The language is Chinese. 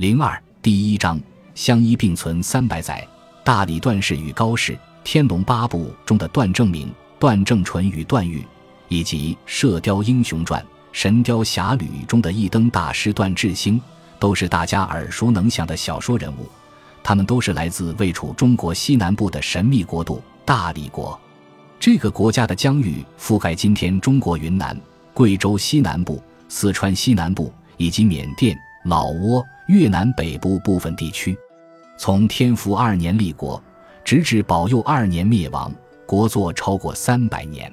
零二第一章，相依并存三百载。大理段氏与高氏，《天龙八部》中的段正明、段正淳与段誉，以及《射雕英雄传》《神雕侠侣》中的一灯大师段智兴，都是大家耳熟能详的小说人物。他们都是来自位处中国西南部的神秘国度大理国。这个国家的疆域覆盖今天中国云南、贵州西南部、四川西南部以及缅甸、老挝、越南北部部分地区。从天福二年立国，直至保佑二年灭亡，国祚超过三百年。